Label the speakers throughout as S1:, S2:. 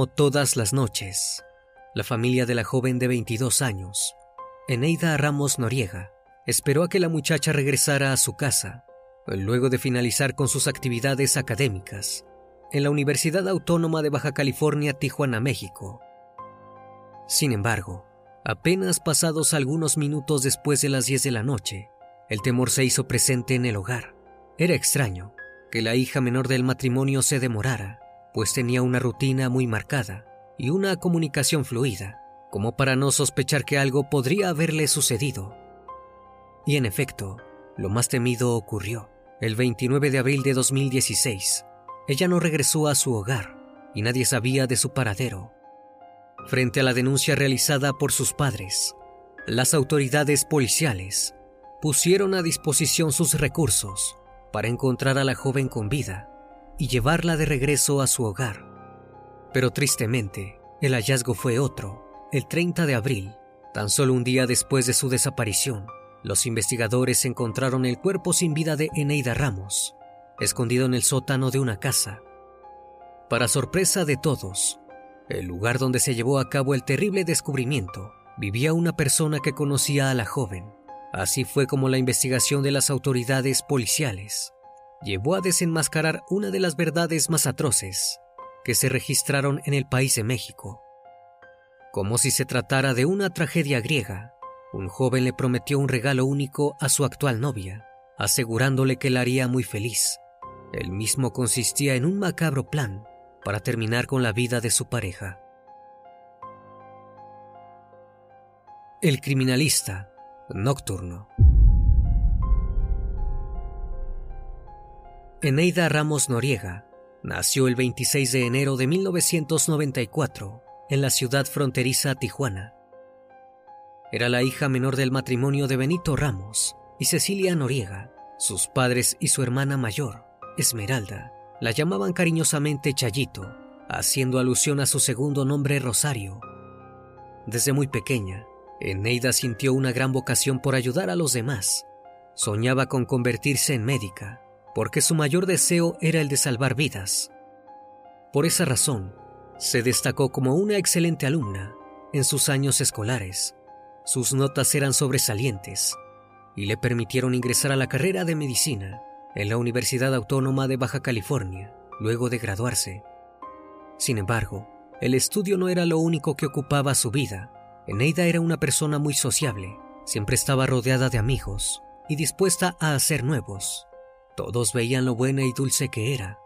S1: Como todas las noches, la familia de la joven de 22 años, Eneida Ramos Noriega, esperó a que la muchacha regresara a su casa, luego de finalizar con sus actividades académicas en la Universidad Autónoma de Baja California, Tijuana, México. Sin embargo, apenas pasados algunos minutos después de las 10 de la noche, el temor se hizo presente en el hogar. Era extraño que la hija menor del matrimonio se demorara pues tenía una rutina muy marcada y una comunicación fluida, como para no sospechar que algo podría haberle sucedido. Y en efecto, lo más temido ocurrió. El 29 de abril de 2016, ella no regresó a su hogar y nadie sabía de su paradero. Frente a la denuncia realizada por sus padres, las autoridades policiales pusieron a disposición sus recursos para encontrar a la joven con vida y llevarla de regreso a su hogar. Pero tristemente, el hallazgo fue otro. El 30 de abril, tan solo un día después de su desaparición, los investigadores encontraron el cuerpo sin vida de Eneida Ramos, escondido en el sótano de una casa. Para sorpresa de todos, el lugar donde se llevó a cabo el terrible descubrimiento vivía una persona que conocía a la joven. Así fue como la investigación de las autoridades policiales llevó a desenmascarar una de las verdades más atroces que se registraron en el país de México. Como si se tratara de una tragedia griega, un joven le prometió un regalo único a su actual novia, asegurándole que la haría muy feliz. El mismo consistía en un macabro plan para terminar con la vida de su pareja. El criminalista nocturno. Eneida Ramos Noriega nació el 26 de enero de 1994 en la ciudad fronteriza Tijuana. Era la hija menor del matrimonio de Benito Ramos y Cecilia Noriega. Sus padres y su hermana mayor, Esmeralda, la llamaban cariñosamente Chayito, haciendo alusión a su segundo nombre Rosario. Desde muy pequeña, Eneida sintió una gran vocación por ayudar a los demás. Soñaba con convertirse en médica porque su mayor deseo era el de salvar vidas. Por esa razón, se destacó como una excelente alumna en sus años escolares. Sus notas eran sobresalientes y le permitieron ingresar a la carrera de medicina en la Universidad Autónoma de Baja California, luego de graduarse. Sin embargo, el estudio no era lo único que ocupaba su vida. Eneida era una persona muy sociable, siempre estaba rodeada de amigos y dispuesta a hacer nuevos. Todos veían lo buena y dulce que era.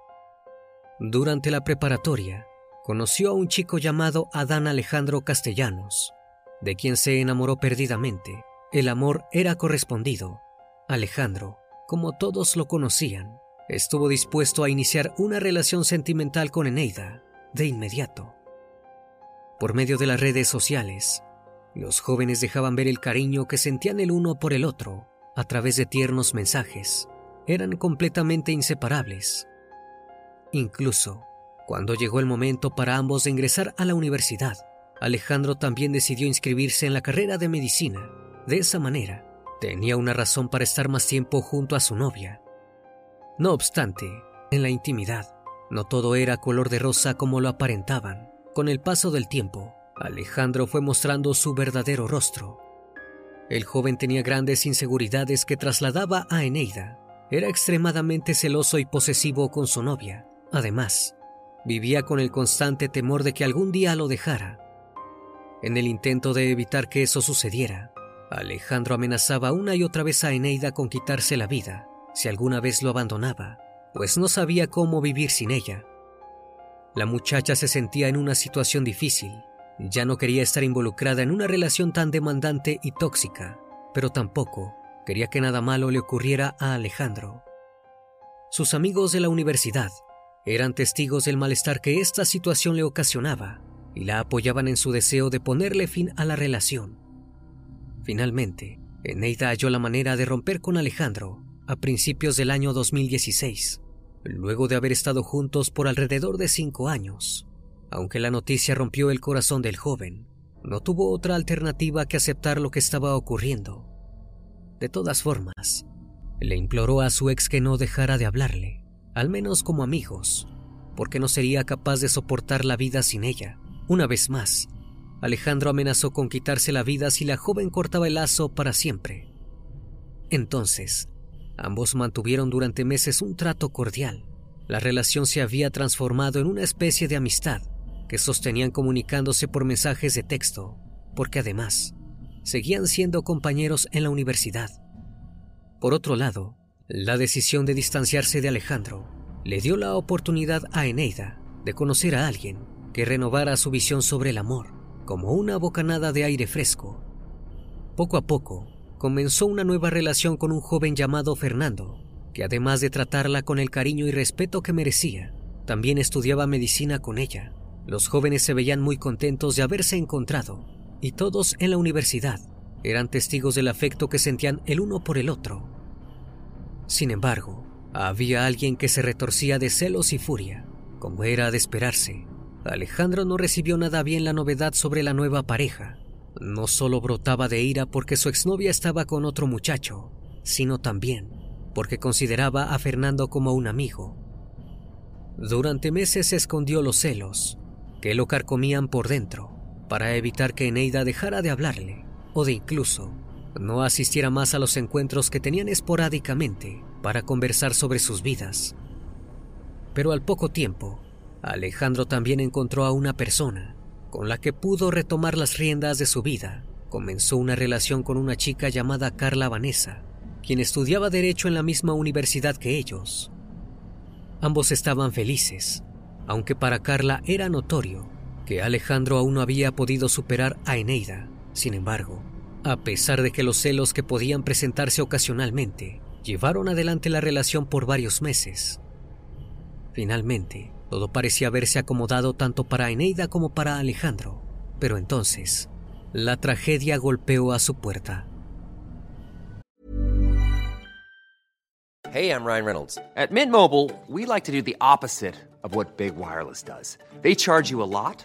S1: Durante la preparatoria, conoció a un chico llamado Adán Alejandro Castellanos, de quien se enamoró perdidamente. El amor era correspondido. Alejandro, como todos lo conocían, estuvo dispuesto a iniciar una relación sentimental con Eneida de inmediato. Por medio de las redes sociales, los jóvenes dejaban ver el cariño que sentían el uno por el otro a través de tiernos mensajes. Eran completamente inseparables. Incluso, cuando llegó el momento para ambos de ingresar a la universidad, Alejandro también decidió inscribirse en la carrera de medicina. De esa manera, tenía una razón para estar más tiempo junto a su novia. No obstante, en la intimidad, no todo era color de rosa como lo aparentaban. Con el paso del tiempo, Alejandro fue mostrando su verdadero rostro. El joven tenía grandes inseguridades que trasladaba a Eneida. Era extremadamente celoso y posesivo con su novia. Además, vivía con el constante temor de que algún día lo dejara. En el intento de evitar que eso sucediera, Alejandro amenazaba una y otra vez a Eneida con quitarse la vida si alguna vez lo abandonaba, pues no sabía cómo vivir sin ella. La muchacha se sentía en una situación difícil. Ya no quería estar involucrada en una relación tan demandante y tóxica, pero tampoco quería que nada malo le ocurriera a Alejandro. Sus amigos de la universidad eran testigos del malestar que esta situación le ocasionaba y la apoyaban en su deseo de ponerle fin a la relación. Finalmente, Eneida halló la manera de romper con Alejandro a principios del año 2016, luego de haber estado juntos por alrededor de cinco años. Aunque la noticia rompió el corazón del joven, no tuvo otra alternativa que aceptar lo que estaba ocurriendo. De todas formas, le imploró a su ex que no dejara de hablarle al menos como amigos, porque no sería capaz de soportar la vida sin ella. Una vez más, Alejandro amenazó con quitarse la vida si la joven cortaba el lazo para siempre. Entonces, ambos mantuvieron durante meses un trato cordial. La relación se había transformado en una especie de amistad que sostenían comunicándose por mensajes de texto, porque además seguían siendo compañeros en la universidad. Por otro lado, la decisión de distanciarse de Alejandro le dio la oportunidad a Eneida de conocer a alguien que renovara su visión sobre el amor, como una bocanada de aire fresco. Poco a poco, comenzó una nueva relación con un joven llamado Fernando, que además de tratarla con el cariño y respeto que merecía, también estudiaba medicina con ella. Los jóvenes se veían muy contentos de haberse encontrado, y todos en la universidad eran testigos del afecto que sentían el uno por el otro. Sin embargo, había alguien que se retorcía de celos y furia, como era de esperarse. Alejandro no recibió nada bien la novedad sobre la nueva pareja. No solo brotaba de ira porque su exnovia estaba con otro muchacho, sino también porque consideraba a Fernando como un amigo. Durante meses se escondió los celos, que lo carcomían por dentro, para evitar que Eneida dejara de hablarle, o de incluso no asistiera más a los encuentros que tenían esporádicamente para conversar sobre sus vidas. Pero al poco tiempo, Alejandro también encontró a una persona con la que pudo retomar las riendas de su vida. Comenzó una relación con una chica llamada Carla Vanessa, quien estudiaba derecho en la misma universidad que ellos. Ambos estaban felices, aunque para Carla era notorio que Alejandro aún no había podido superar a Eneida. Sin embargo, a pesar de que los celos que podían presentarse ocasionalmente llevaron adelante la relación por varios meses. Finalmente, todo parecía haberse acomodado tanto para Eneida como para Alejandro, pero entonces, la tragedia golpeó a su puerta.
S2: Hey, I'm Ryan Reynolds. At Mint Mobile, we like to do the opposite of what Big Wireless does. They charge you a lot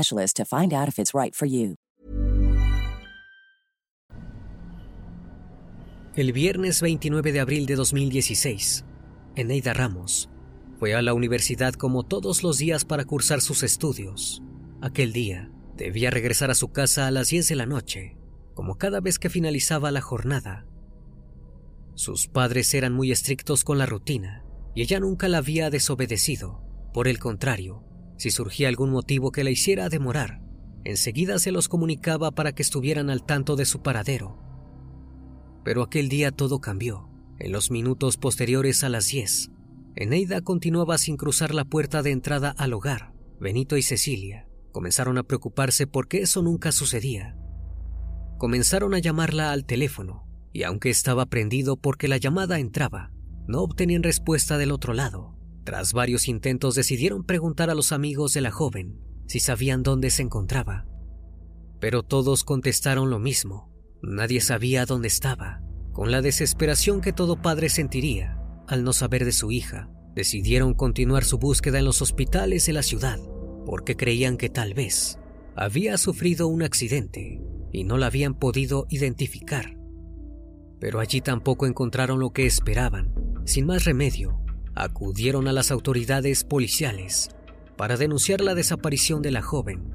S3: to find out if it's right for you.
S1: El viernes 29 de abril de 2016, Eneida Ramos fue a la universidad como todos los días para cursar sus estudios. Aquel día debía regresar a su casa a las 10 de la noche, como cada vez que finalizaba la jornada. Sus padres eran muy estrictos con la rutina y ella nunca la había desobedecido. Por el contrario, si surgía algún motivo que la hiciera demorar, enseguida se los comunicaba para que estuvieran al tanto de su paradero. Pero aquel día todo cambió. En los minutos posteriores a las 10, Eneida continuaba sin cruzar la puerta de entrada al hogar. Benito y Cecilia comenzaron a preocuparse porque eso nunca sucedía. Comenzaron a llamarla al teléfono, y aunque estaba prendido porque la llamada entraba, no obtenían respuesta del otro lado. Tras varios intentos decidieron preguntar a los amigos de la joven si sabían dónde se encontraba. Pero todos contestaron lo mismo. Nadie sabía dónde estaba. Con la desesperación que todo padre sentiría al no saber de su hija, decidieron continuar su búsqueda en los hospitales de la ciudad, porque creían que tal vez había sufrido un accidente y no la habían podido identificar. Pero allí tampoco encontraron lo que esperaban. Sin más remedio, acudieron a las autoridades policiales para denunciar la desaparición de la joven.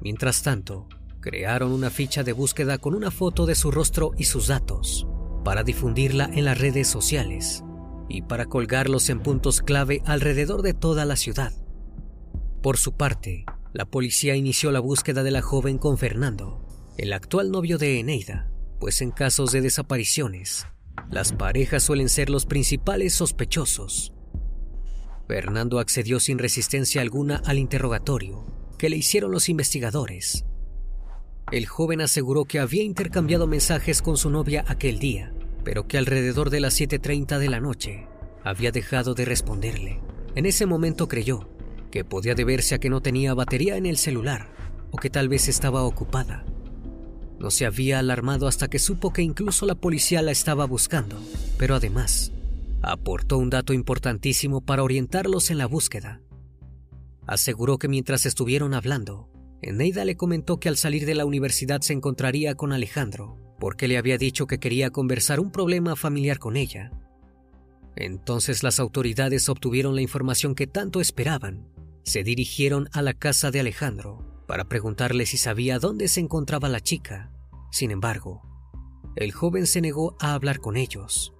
S1: Mientras tanto, crearon una ficha de búsqueda con una foto de su rostro y sus datos para difundirla en las redes sociales y para colgarlos en puntos clave alrededor de toda la ciudad. Por su parte, la policía inició la búsqueda de la joven con Fernando, el actual novio de Eneida, pues en casos de desapariciones, las parejas suelen ser los principales sospechosos. Fernando accedió sin resistencia alguna al interrogatorio que le hicieron los investigadores. El joven aseguró que había intercambiado mensajes con su novia aquel día, pero que alrededor de las 7.30 de la noche había dejado de responderle. En ese momento creyó que podía deberse a que no tenía batería en el celular o que tal vez estaba ocupada. No se había alarmado hasta que supo que incluso la policía la estaba buscando, pero además aportó un dato importantísimo para orientarlos en la búsqueda. Aseguró que mientras estuvieron hablando, Eneida le comentó que al salir de la universidad se encontraría con Alejandro, porque le había dicho que quería conversar un problema familiar con ella. Entonces las autoridades obtuvieron la información que tanto esperaban. Se dirigieron a la casa de Alejandro para preguntarle si sabía dónde se encontraba la chica. Sin embargo, el joven se negó a hablar con ellos.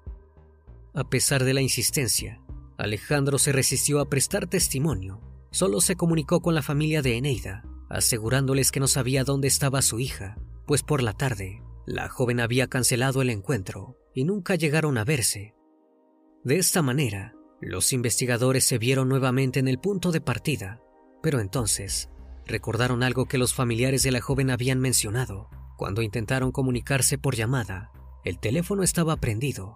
S1: A pesar de la insistencia, Alejandro se resistió a prestar testimonio. Solo se comunicó con la familia de Eneida, asegurándoles que no sabía dónde estaba su hija, pues por la tarde la joven había cancelado el encuentro y nunca llegaron a verse. De esta manera, los investigadores se vieron nuevamente en el punto de partida, pero entonces recordaron algo que los familiares de la joven habían mencionado. Cuando intentaron comunicarse por llamada, el teléfono estaba prendido.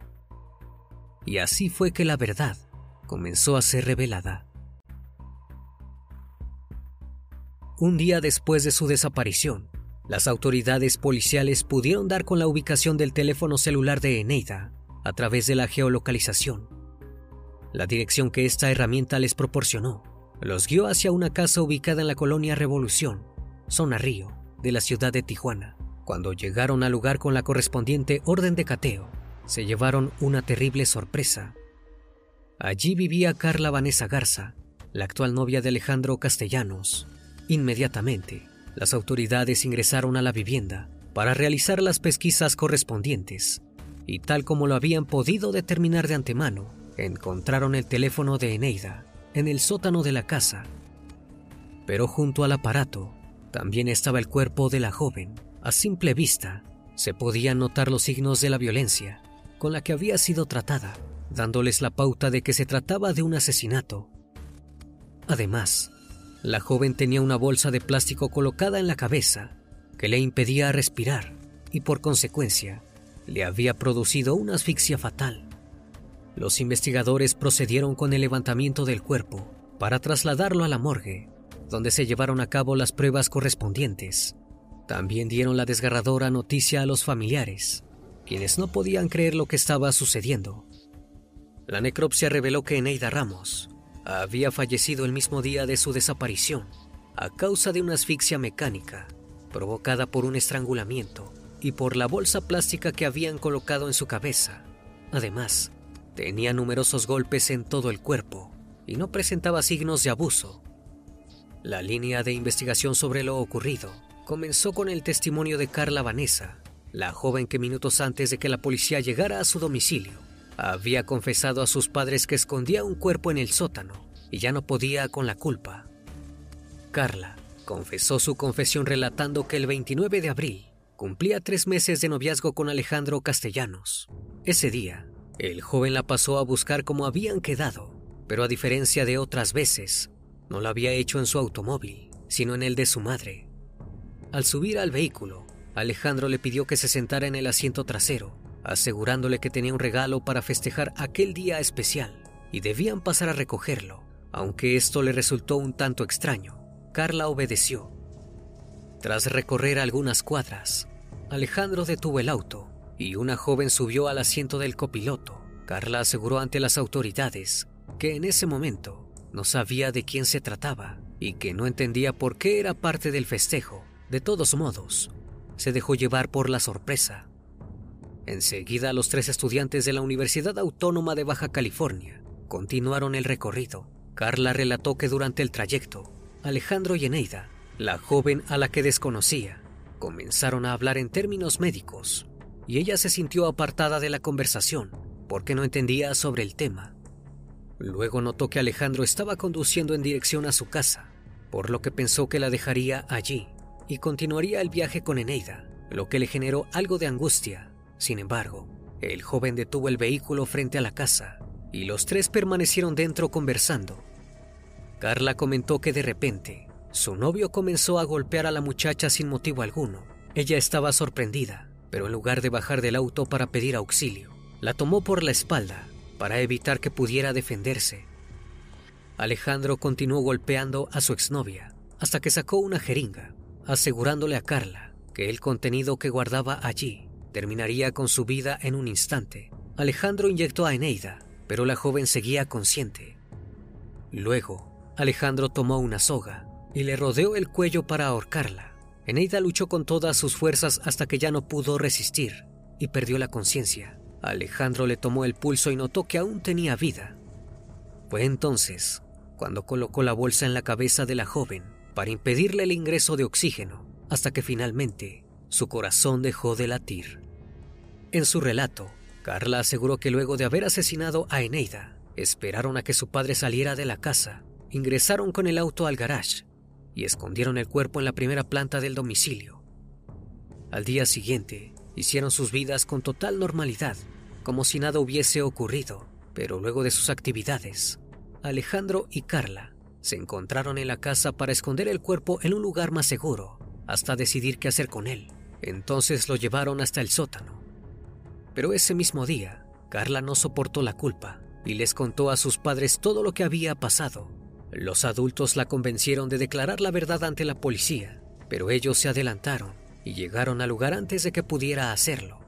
S1: Y así fue que la verdad comenzó a ser revelada. Un día después de su desaparición, las autoridades policiales pudieron dar con la ubicación del teléfono celular de Eneida a través de la geolocalización. La dirección que esta herramienta les proporcionó los guió hacia una casa ubicada en la colonia Revolución, zona Río, de la ciudad de Tijuana. Cuando llegaron al lugar con la correspondiente orden de cateo, se llevaron una terrible sorpresa. Allí vivía Carla Vanessa Garza, la actual novia de Alejandro Castellanos. Inmediatamente, las autoridades ingresaron a la vivienda para realizar las pesquisas correspondientes y tal como lo habían podido determinar de antemano, encontraron el teléfono de Eneida en el sótano de la casa. Pero junto al aparato también estaba el cuerpo de la joven. A simple vista se podían notar los signos de la violencia con la que había sido tratada, dándoles la pauta de que se trataba de un asesinato. Además, la joven tenía una bolsa de plástico colocada en la cabeza que le impedía respirar y por consecuencia le había producido una asfixia fatal. Los investigadores procedieron con el levantamiento del cuerpo para trasladarlo a la morgue, donde se llevaron a cabo las pruebas correspondientes. También dieron la desgarradora noticia a los familiares, quienes no podían creer lo que estaba sucediendo. La necropsia reveló que Eneida Ramos había fallecido el mismo día de su desaparición a causa de una asfixia mecánica provocada por un estrangulamiento y por la bolsa plástica que habían colocado en su cabeza. Además, tenía numerosos golpes en todo el cuerpo y no presentaba signos de abuso. La línea de investigación sobre lo ocurrido comenzó con el testimonio de Carla Vanessa, la joven que minutos antes de que la policía llegara a su domicilio, había confesado a sus padres que escondía un cuerpo en el sótano y ya no podía con la culpa. Carla confesó su confesión relatando que el 29 de abril cumplía tres meses de noviazgo con Alejandro Castellanos. Ese día, el joven la pasó a buscar como habían quedado, pero a diferencia de otras veces, no lo había hecho en su automóvil, sino en el de su madre. Al subir al vehículo, Alejandro le pidió que se sentara en el asiento trasero, asegurándole que tenía un regalo para festejar aquel día especial y debían pasar a recogerlo. Aunque esto le resultó un tanto extraño, Carla obedeció tras recorrer algunas cuadras, Alejandro detuvo el auto y una joven subió al asiento del copiloto. Carla aseguró ante las autoridades que en ese momento no sabía de quién se trataba y que no entendía por qué era parte del festejo. De todos modos, se dejó llevar por la sorpresa. Enseguida los tres estudiantes de la Universidad Autónoma de Baja California continuaron el recorrido. Carla relató que durante el trayecto, Alejandro y Eneida la joven a la que desconocía comenzaron a hablar en términos médicos y ella se sintió apartada de la conversación porque no entendía sobre el tema. Luego notó que Alejandro estaba conduciendo en dirección a su casa, por lo que pensó que la dejaría allí y continuaría el viaje con Eneida, lo que le generó algo de angustia. Sin embargo, el joven detuvo el vehículo frente a la casa y los tres permanecieron dentro conversando. Carla comentó que de repente su novio comenzó a golpear a la muchacha sin motivo alguno. Ella estaba sorprendida, pero en lugar de bajar del auto para pedir auxilio, la tomó por la espalda para evitar que pudiera defenderse. Alejandro continuó golpeando a su exnovia hasta que sacó una jeringa, asegurándole a Carla que el contenido que guardaba allí terminaría con su vida en un instante. Alejandro inyectó a Eneida, pero la joven seguía consciente. Luego, Alejandro tomó una soga y le rodeó el cuello para ahorcarla. Eneida luchó con todas sus fuerzas hasta que ya no pudo resistir y perdió la conciencia. Alejandro le tomó el pulso y notó que aún tenía vida. Fue entonces cuando colocó la bolsa en la cabeza de la joven para impedirle el ingreso de oxígeno, hasta que finalmente su corazón dejó de latir. En su relato, Carla aseguró que luego de haber asesinado a Eneida, esperaron a que su padre saliera de la casa, ingresaron con el auto al garage y escondieron el cuerpo en la primera planta del domicilio. Al día siguiente, hicieron sus vidas con total normalidad, como si nada hubiese ocurrido, pero luego de sus actividades, Alejandro y Carla se encontraron en la casa para esconder el cuerpo en un lugar más seguro, hasta decidir qué hacer con él. Entonces lo llevaron hasta el sótano. Pero ese mismo día, Carla no soportó la culpa y les contó a sus padres todo lo que había pasado los adultos la convencieron de declarar la verdad ante la policía, pero ellos se adelantaron y llegaron al lugar antes de que pudiera hacerlo.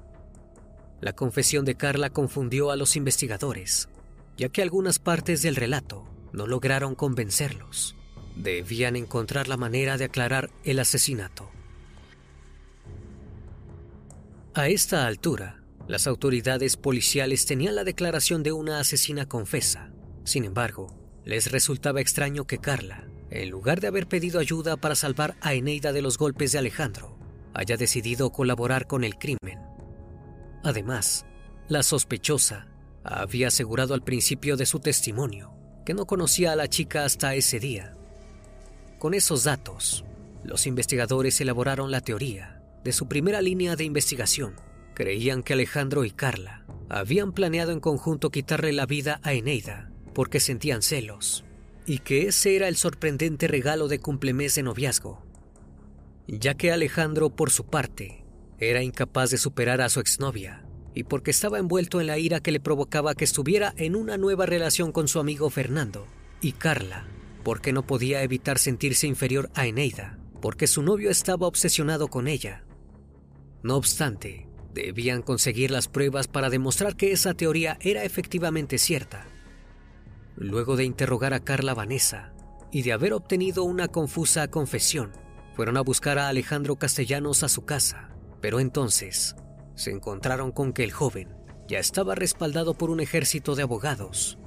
S1: La confesión de Carla confundió a los investigadores, ya que algunas partes del relato no lograron convencerlos. Debían encontrar la manera de aclarar el asesinato. A esta altura, las autoridades policiales tenían la declaración de una asesina confesa. Sin embargo, les resultaba extraño que Carla en lugar de haber pedido ayuda para salvar a Eneida de los golpes de Alejandro, haya decidido colaborar con el crimen. Además, la sospechosa había asegurado al principio de su testimonio no conocía a la chica hasta ese día. Con esos datos, los investigadores elaboraron la teoría de su primera línea de investigación. Creían que Alejandro y Carla habían planeado en conjunto quitarle la vida a Eneida porque sentían celos, y que ese era el sorprendente regalo de cumplemés de noviazgo, ya que Alejandro, por su parte, era incapaz de superar a su exnovia, y porque estaba envuelto en la ira que le provocaba que estuviera en una nueva relación con su amigo Fernando, y Carla, porque no podía evitar sentirse inferior a Eneida, porque su novio estaba obsesionado con ella. No obstante, debían conseguir las pruebas para demostrar que esa teoría era efectivamente cierta. Luego de interrogar a Carla Vanessa y de haber obtenido una confusa confesión, fueron a buscar a Alejandro Castellanos a su casa, pero entonces se encontraron con que el joven ya estaba respaldado por un ejército de abogados.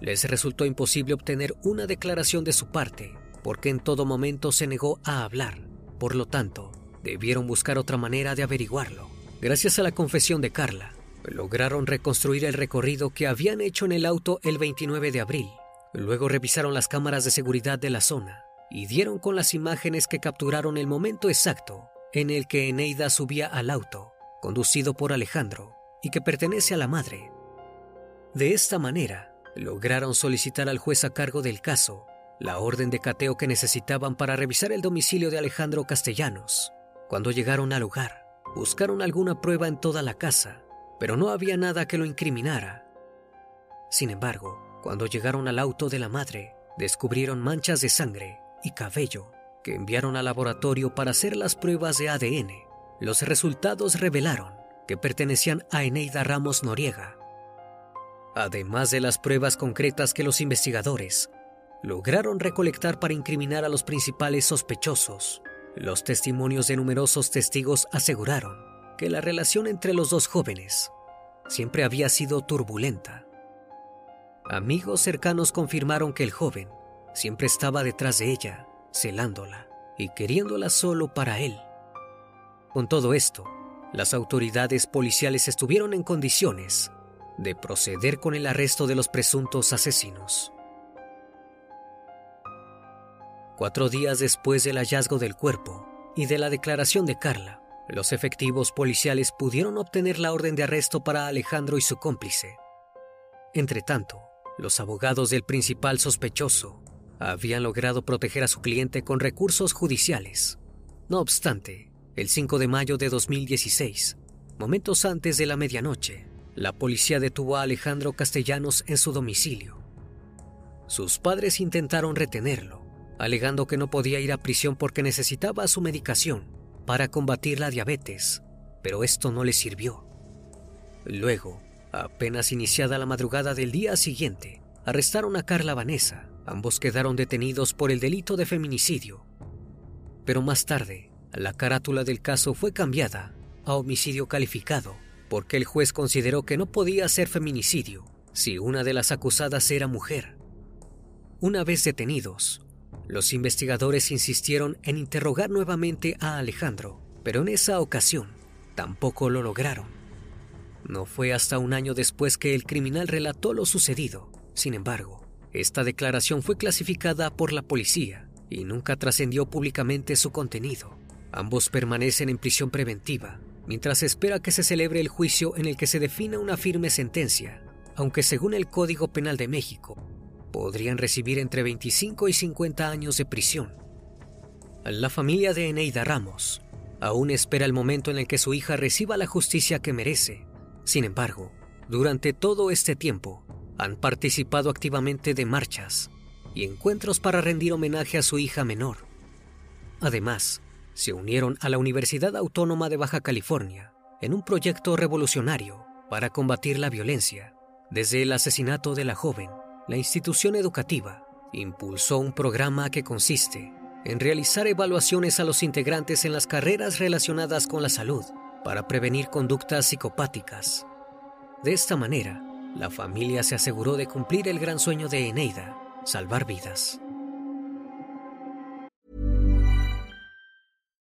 S1: Les resultó imposible obtener una declaración de su parte, porque en todo momento se negó a hablar. Por lo tanto, debieron buscar otra manera de averiguarlo. Gracias a la confesión de Carla, lograron reconstruir el recorrido que habían hecho en el auto el 29 de abril. Luego revisaron las cámaras de seguridad de la zona y dieron con las imágenes que capturaron el momento exacto en el que Eneida subía al auto, conducido por Alejandro, y que pertenece a la madre. De esta manera, lograron solicitar al juez a cargo del caso la orden de cateo que necesitaban para revisar el domicilio de Alejandro Castellanos. Cuando llegaron al lugar, buscaron alguna prueba en toda la casa pero no había nada que lo incriminara. Sin embargo, cuando llegaron al auto de la madre, descubrieron manchas de sangre y cabello que enviaron al laboratorio para hacer las pruebas de ADN. Los resultados revelaron que pertenecían a Eneida Ramos Noriega. Además de las pruebas concretas que los investigadores lograron recolectar para incriminar a los principales sospechosos, los testimonios de numerosos testigos aseguraron que la relación entre los dos jóvenes siempre había sido turbulenta. Amigos cercanos confirmaron que el joven siempre estaba detrás de ella, celándola y queriéndola solo para él. Con todo esto, las autoridades policiales estuvieron en condiciones de proceder con el arresto de los presuntos asesinos. Cuatro días después del hallazgo del cuerpo y de la declaración de Carla, los efectivos policiales pudieron obtener la orden de arresto para Alejandro y su cómplice. Entretanto, los abogados del principal sospechoso habían logrado proteger a su cliente con recursos judiciales. No obstante, el 5 de mayo de 2016, momentos antes de la medianoche, la policía detuvo a Alejandro Castellanos en su domicilio. Sus padres intentaron retenerlo, alegando que no podía ir a prisión porque necesitaba su medicación para combatir la diabetes, pero esto no le sirvió. Luego, apenas iniciada la madrugada del día siguiente, arrestaron a Carla Vanessa. Ambos quedaron detenidos por el delito de feminicidio. Pero más tarde, la carátula del caso fue cambiada a homicidio calificado, porque el juez consideró que no podía ser feminicidio si una de las acusadas era mujer. Una vez detenidos, los investigadores insistieron en interrogar nuevamente a Alejandro, pero en esa ocasión tampoco lo lograron. No fue hasta un año después que el criminal relató lo sucedido. Sin embargo, esta declaración fue clasificada por la policía y nunca trascendió públicamente su contenido. Ambos permanecen en prisión preventiva, mientras espera que se celebre el juicio en el que se defina una firme sentencia, aunque según el Código Penal de México, podrían recibir entre 25 y 50 años de prisión. La familia de Eneida Ramos aún espera el momento en el que su hija reciba la justicia que merece. Sin embargo, durante todo este tiempo, han participado activamente de marchas y encuentros para rendir homenaje a su hija menor. Además, se unieron a la Universidad Autónoma de Baja California en un proyecto revolucionario para combatir la violencia, desde el asesinato de la joven la institución educativa impulsó un programa que consiste en realizar evaluaciones a los integrantes en las carreras relacionadas con la salud para prevenir conductas psicopáticas. De esta manera, la familia se aseguró de cumplir el gran sueño de Eneida, salvar vidas.